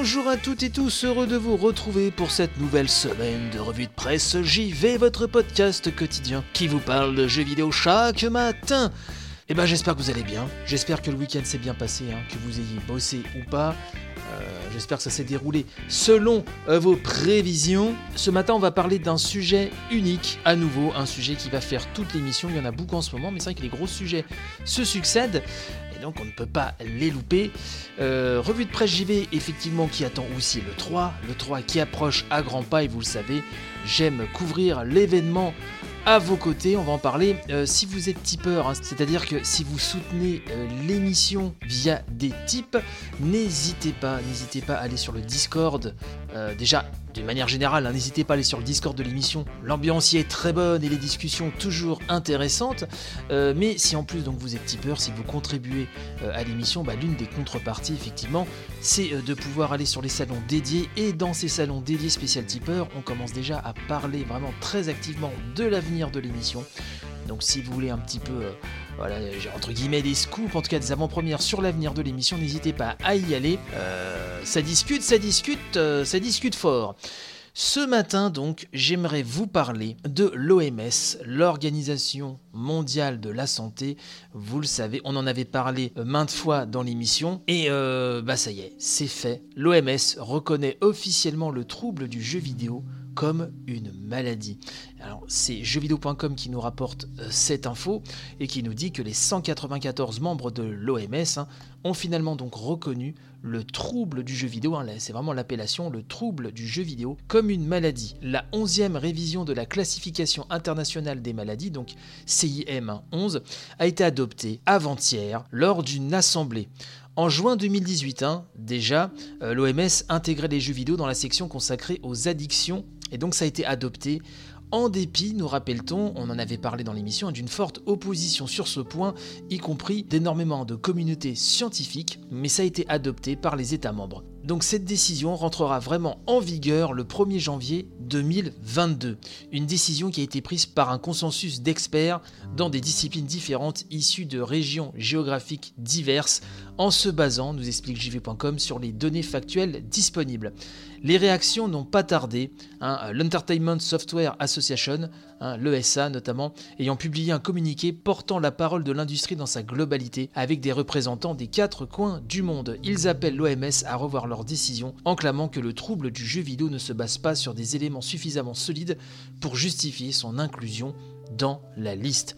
Bonjour à toutes et tous, heureux de vous retrouver pour cette nouvelle semaine de revue de presse JV, votre podcast quotidien qui vous parle de jeux vidéo chaque matin. Eh ben j'espère que vous allez bien, j'espère que le week-end s'est bien passé, hein, que vous ayez bossé ou pas. Euh, j'espère que ça s'est déroulé selon euh, vos prévisions. Ce matin, on va parler d'un sujet unique, à nouveau, un sujet qui va faire toute l'émission. Il y en a beaucoup en ce moment, mais c'est vrai que les gros sujets se succèdent. Donc on ne peut pas les louper. Euh, revue de presse JV, effectivement, qui attend aussi le 3. Le 3 qui approche à grands pas, et vous le savez, j'aime couvrir l'événement à vos côtés, on va en parler. Euh, si vous êtes tipeur, hein, c'est-à-dire que si vous soutenez euh, l'émission via des tips, n'hésitez pas, n'hésitez pas à aller sur le Discord. Euh, déjà, d'une manière générale, hein, n'hésitez pas à aller sur le Discord de l'émission. L'ambiance y est très bonne et les discussions toujours intéressantes. Mais si en plus donc vous êtes tipeur, si vous contribuez à l'émission, bah, l'une des contreparties effectivement, c'est de pouvoir aller sur les salons dédiés. Et dans ces salons dédiés spécial tipeur, on commence déjà parler vraiment très activement de l'avenir de l'émission. Donc si vous voulez un petit peu, euh, voilà, entre guillemets des scoops, en tout cas des avant-premières sur l'avenir de l'émission, n'hésitez pas à y aller. Euh, ça discute, ça discute, euh, ça discute fort. Ce matin donc, j'aimerais vous parler de l'OMS, l'Organisation mondiale de la santé. Vous le savez, on en avait parlé euh, maintes fois dans l'émission. Et bah ça y est, c'est fait. L'OMS reconnaît officiellement le trouble du jeu vidéo comme une maladie. Alors c'est jeuxvideo.com qui nous rapporte euh, cette info et qui nous dit que les 194 membres de l'OMS hein, ont finalement donc reconnu le trouble du jeu vidéo, hein, c'est vraiment l'appellation, le trouble du jeu vidéo, comme une maladie. La 11e révision de la classification internationale des maladies, donc CIM 11, a été adoptée avant-hier lors d'une assemblée. En juin 2018, hein, déjà, euh, l'OMS intégrait les jeux vidéo dans la section consacrée aux addictions, et donc ça a été adopté en dépit, nous rappelle-t-on, on en avait parlé dans l'émission, d'une forte opposition sur ce point, y compris d'énormément de communautés scientifiques, mais ça a été adopté par les États membres. Donc cette décision rentrera vraiment en vigueur le 1er janvier 2022. Une décision qui a été prise par un consensus d'experts dans des disciplines différentes issues de régions géographiques diverses, en se basant, nous explique jv.com, sur les données factuelles disponibles. Les réactions n'ont pas tardé. hein, L'Entertainment Software Association, hein, l'ESA notamment, ayant publié un communiqué portant la parole de l'industrie dans sa globalité, avec des représentants des quatre coins du monde. Ils appellent l'OMS à revoir leur décision, en clamant que le trouble du jeu vidéo ne se base pas sur des éléments suffisamment solides pour justifier son inclusion dans la liste.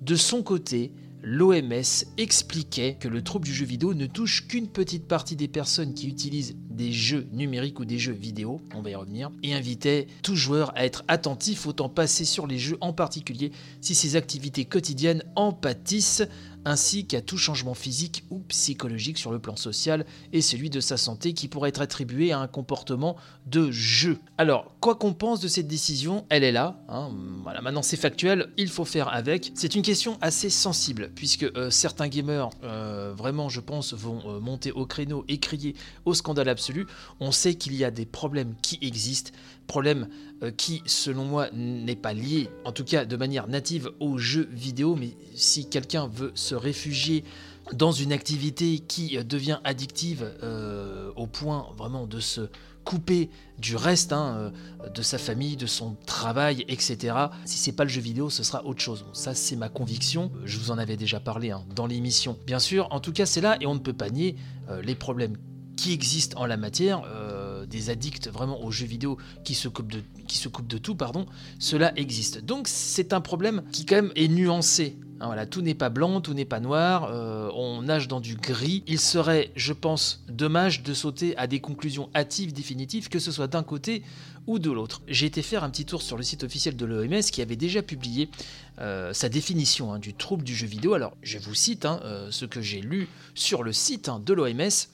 De son côté, l'OMS expliquait que le trouble du jeu vidéo ne touche qu'une petite partie des personnes qui utilisent des jeux numériques ou des jeux vidéo, on va y revenir, et invitait tout joueur à être attentif au temps passé sur les jeux en particulier si ses activités quotidiennes en pâtissent, ainsi qu'à tout changement physique ou psychologique sur le plan social et celui de sa santé qui pourrait être attribué à un comportement de jeu. Alors, quoi qu'on pense de cette décision, elle est là, hein, voilà, maintenant c'est factuel, il faut faire avec. C'est une question assez sensible, puisque euh, certains gamers, euh, vraiment je pense, vont euh, monter au créneau et crier au scandale absolu. On sait qu'il y a des problèmes qui existent, problème euh, qui, selon moi, n'est pas lié, en tout cas de manière native, aux jeux vidéo, mais si quelqu'un veut se réfugier dans une activité qui euh, devient addictive euh, au point vraiment de se couper du reste, hein, de sa famille, de son travail, etc. Si c'est pas le jeu vidéo, ce sera autre chose. Ça, c'est ma conviction. Je vous en avais déjà parlé hein, dans l'émission. Bien sûr, en tout cas, c'est là et on ne peut pas nier les problèmes qui existent en la matière. euh, des addicts vraiment aux jeux vidéo qui se coupent de, tout, pardon, cela existe. Donc c'est un problème qui quand même est nuancé. Hein, tout n'est pas blanc, tout n'est pas noir, euh, on nage dans du gris. Il serait, je pense, dommage de sauter à des conclusions hâtives définitives, que ce soit d'un côté ou de l'autre. J'ai été faire un petit tour sur le site officiel de l'OMS qui avait déjà publié euh, sa définition hein, du trouble du jeu vidéo. Alors je vous cite hein, ce que j'ai lu sur le site de l'OMS.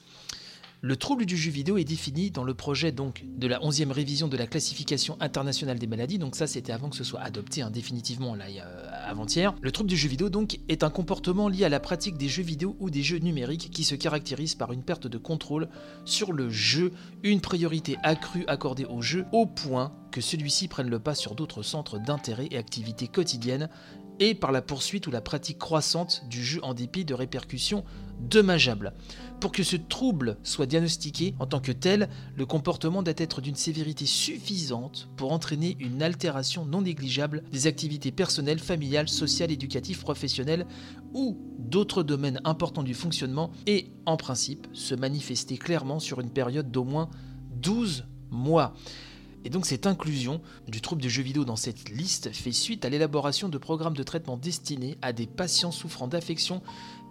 Le trouble du jeu vidéo est défini dans le projet donc de la 11e révision de la classification internationale des maladies. Donc ça, c'était avant que ce soit adopté hein, définitivement là, euh, avant-hier. Le trouble du jeu vidéo donc est un comportement lié à la pratique des jeux vidéo ou des jeux numériques qui se caractérise par une perte de contrôle sur le jeu, une priorité accrue accordée au jeu au point que celui-ci prenne le pas sur d'autres centres d'intérêt et activités quotidiennes et par la poursuite ou la pratique croissante du jeu en dépit de répercussions dommageables. Pour que ce trouble soit diagnostiqué en tant que tel, le comportement doit être d'une sévérité suffisante pour entraîner une altération non négligeable des activités personnelles, familiales, sociales, éducatives, professionnelles ou d'autres domaines importants du fonctionnement et, en principe, se manifester clairement sur une période d'au moins 12 mois. Et donc cette inclusion du trouble du jeu vidéo dans cette liste fait suite à l'élaboration de programmes de traitement destinés à des patients souffrant d'affections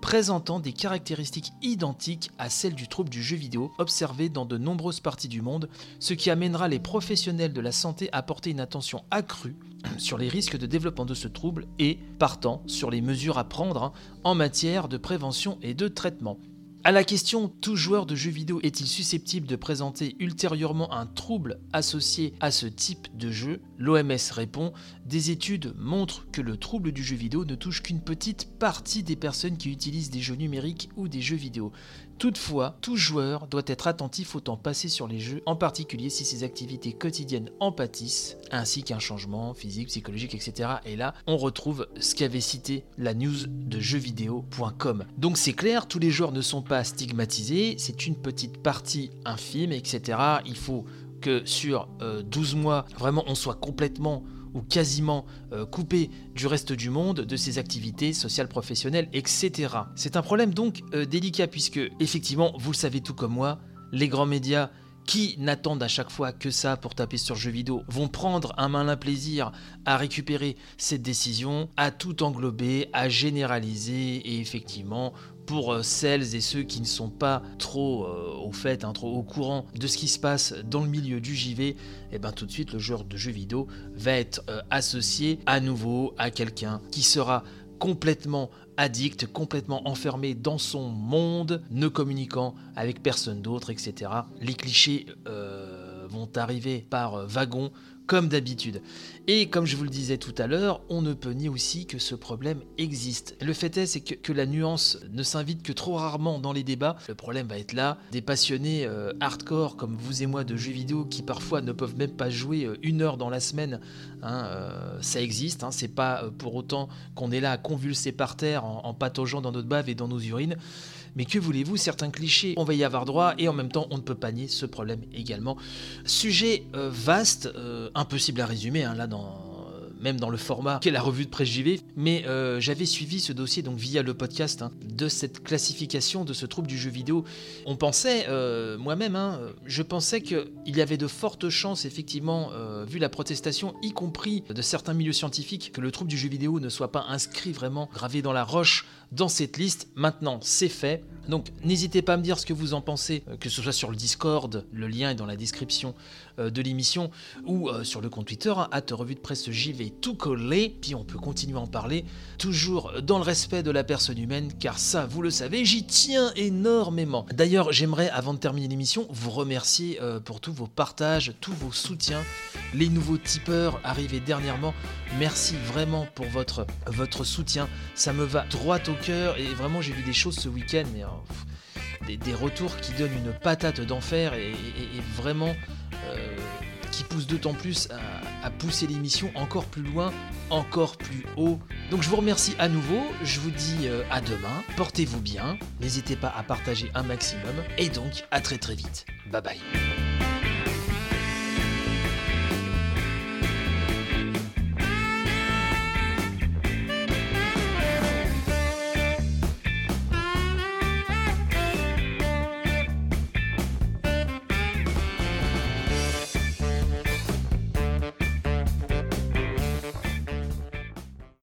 présentant des caractéristiques identiques à celles du trouble du jeu vidéo observé dans de nombreuses parties du monde, ce qui amènera les professionnels de la santé à porter une attention accrue sur les risques de développement de ce trouble et, partant, sur les mesures à prendre hein, en matière de prévention et de traitement. À la question tout joueur de jeux vidéo est-il susceptible de présenter ultérieurement un trouble associé à ce type de jeu? L'OMS répond Des études montrent que le trouble du jeu vidéo ne touche qu'une petite partie des personnes qui utilisent des jeux numériques ou des jeux vidéo. Toutefois, tout joueur doit être attentif au temps passé sur les jeux, en particulier si ses activités quotidiennes en pâtissent, ainsi qu'un changement physique, psychologique, etc. Et là, on retrouve ce qu'avait cité la news de jeuxvideo.com. Donc c'est clair, tous les joueurs ne sont pas stigmatisés, c'est une petite partie infime, etc. Il faut que sur 12 mois, vraiment, on soit complètement ou quasiment euh, coupé du reste du monde, de ses activités sociales, professionnelles, etc. C'est un problème donc euh, délicat puisque, effectivement, vous le savez tout comme moi, les grands médias qui n'attendent à chaque fois que ça pour taper sur jeux vidéo vont prendre un malin plaisir à récupérer cette décision, à tout englober, à généraliser et effectivement pour euh, celles et ceux qui ne sont pas trop euh, au fait, hein, trop au courant de ce qui se passe dans le milieu du JV, et eh ben tout de suite le joueur de jeux vidéo va être euh, associé à nouveau à quelqu'un qui sera complètement addict, complètement enfermé dans son monde, ne communiquant avec personne d'autre, etc. Les clichés vont arriver par wagon comme d'habitude. Et comme je vous le disais tout à l'heure, on ne peut nier aussi que ce problème existe. Le fait est, c'est que, la nuance ne s'invite que trop rarement dans les débats. Le problème va être là. Des passionnés euh, hardcore comme vous et moi de jeux vidéo qui parfois ne peuvent même pas jouer euh, une heure dans la semaine, hein, euh, ça existe. Hein. c'est pas pour autant qu'on est là à convulser par terre en, en pataugeant dans notre bave et dans nos urines. Mais que voulez-vous, certains clichés, on va y avoir droit et en même temps on ne peut pas nier ce problème également. Sujet euh, vaste, euh, impossible à résumer hein, là dans même dans le format qu'est la revue de presse JV, mais euh, j'avais suivi ce dossier donc via le podcast hein, de cette classification de ce trouble du jeu vidéo. On pensait, moi-même, hein, je pensais qu'il y avait de fortes chances, effectivement, vu la protestation, y compris de certains milieux scientifiques, que le trouble du jeu vidéo ne soit pas inscrit vraiment gravé dans la roche dans cette liste. Maintenant, c'est fait. Donc n'hésitez pas à me dire ce que vous en pensez, euh, que ce soit sur le Discord, le lien est dans la description euh, de l'émission, ou euh, sur le compte Twitter, à te revue de presse JV tout collé, puis on peut continuer à en parler, toujours dans le respect de la personne humaine, car ça, vous le savez, j'y tiens énormément. D'ailleurs, j'aimerais, avant de terminer l'émission, vous remercier pour tous vos partages, tous vos soutiens, les nouveaux tipeurs arrivés dernièrement. Merci vraiment pour votre, soutien, ça me va droit au cœur, et vraiment j'ai vu des choses ce week-end, mais des, retours qui donnent une patate d'enfer et, vraiment euh, qui poussent d'autant plus à, pousser l'émission encore plus loin, encore plus haut. Donc je vous remercie à nouveau, je vous dis euh, à demain, portez-vous bien, n'hésitez pas à partager un maximum et donc à très très vite. Bye bye.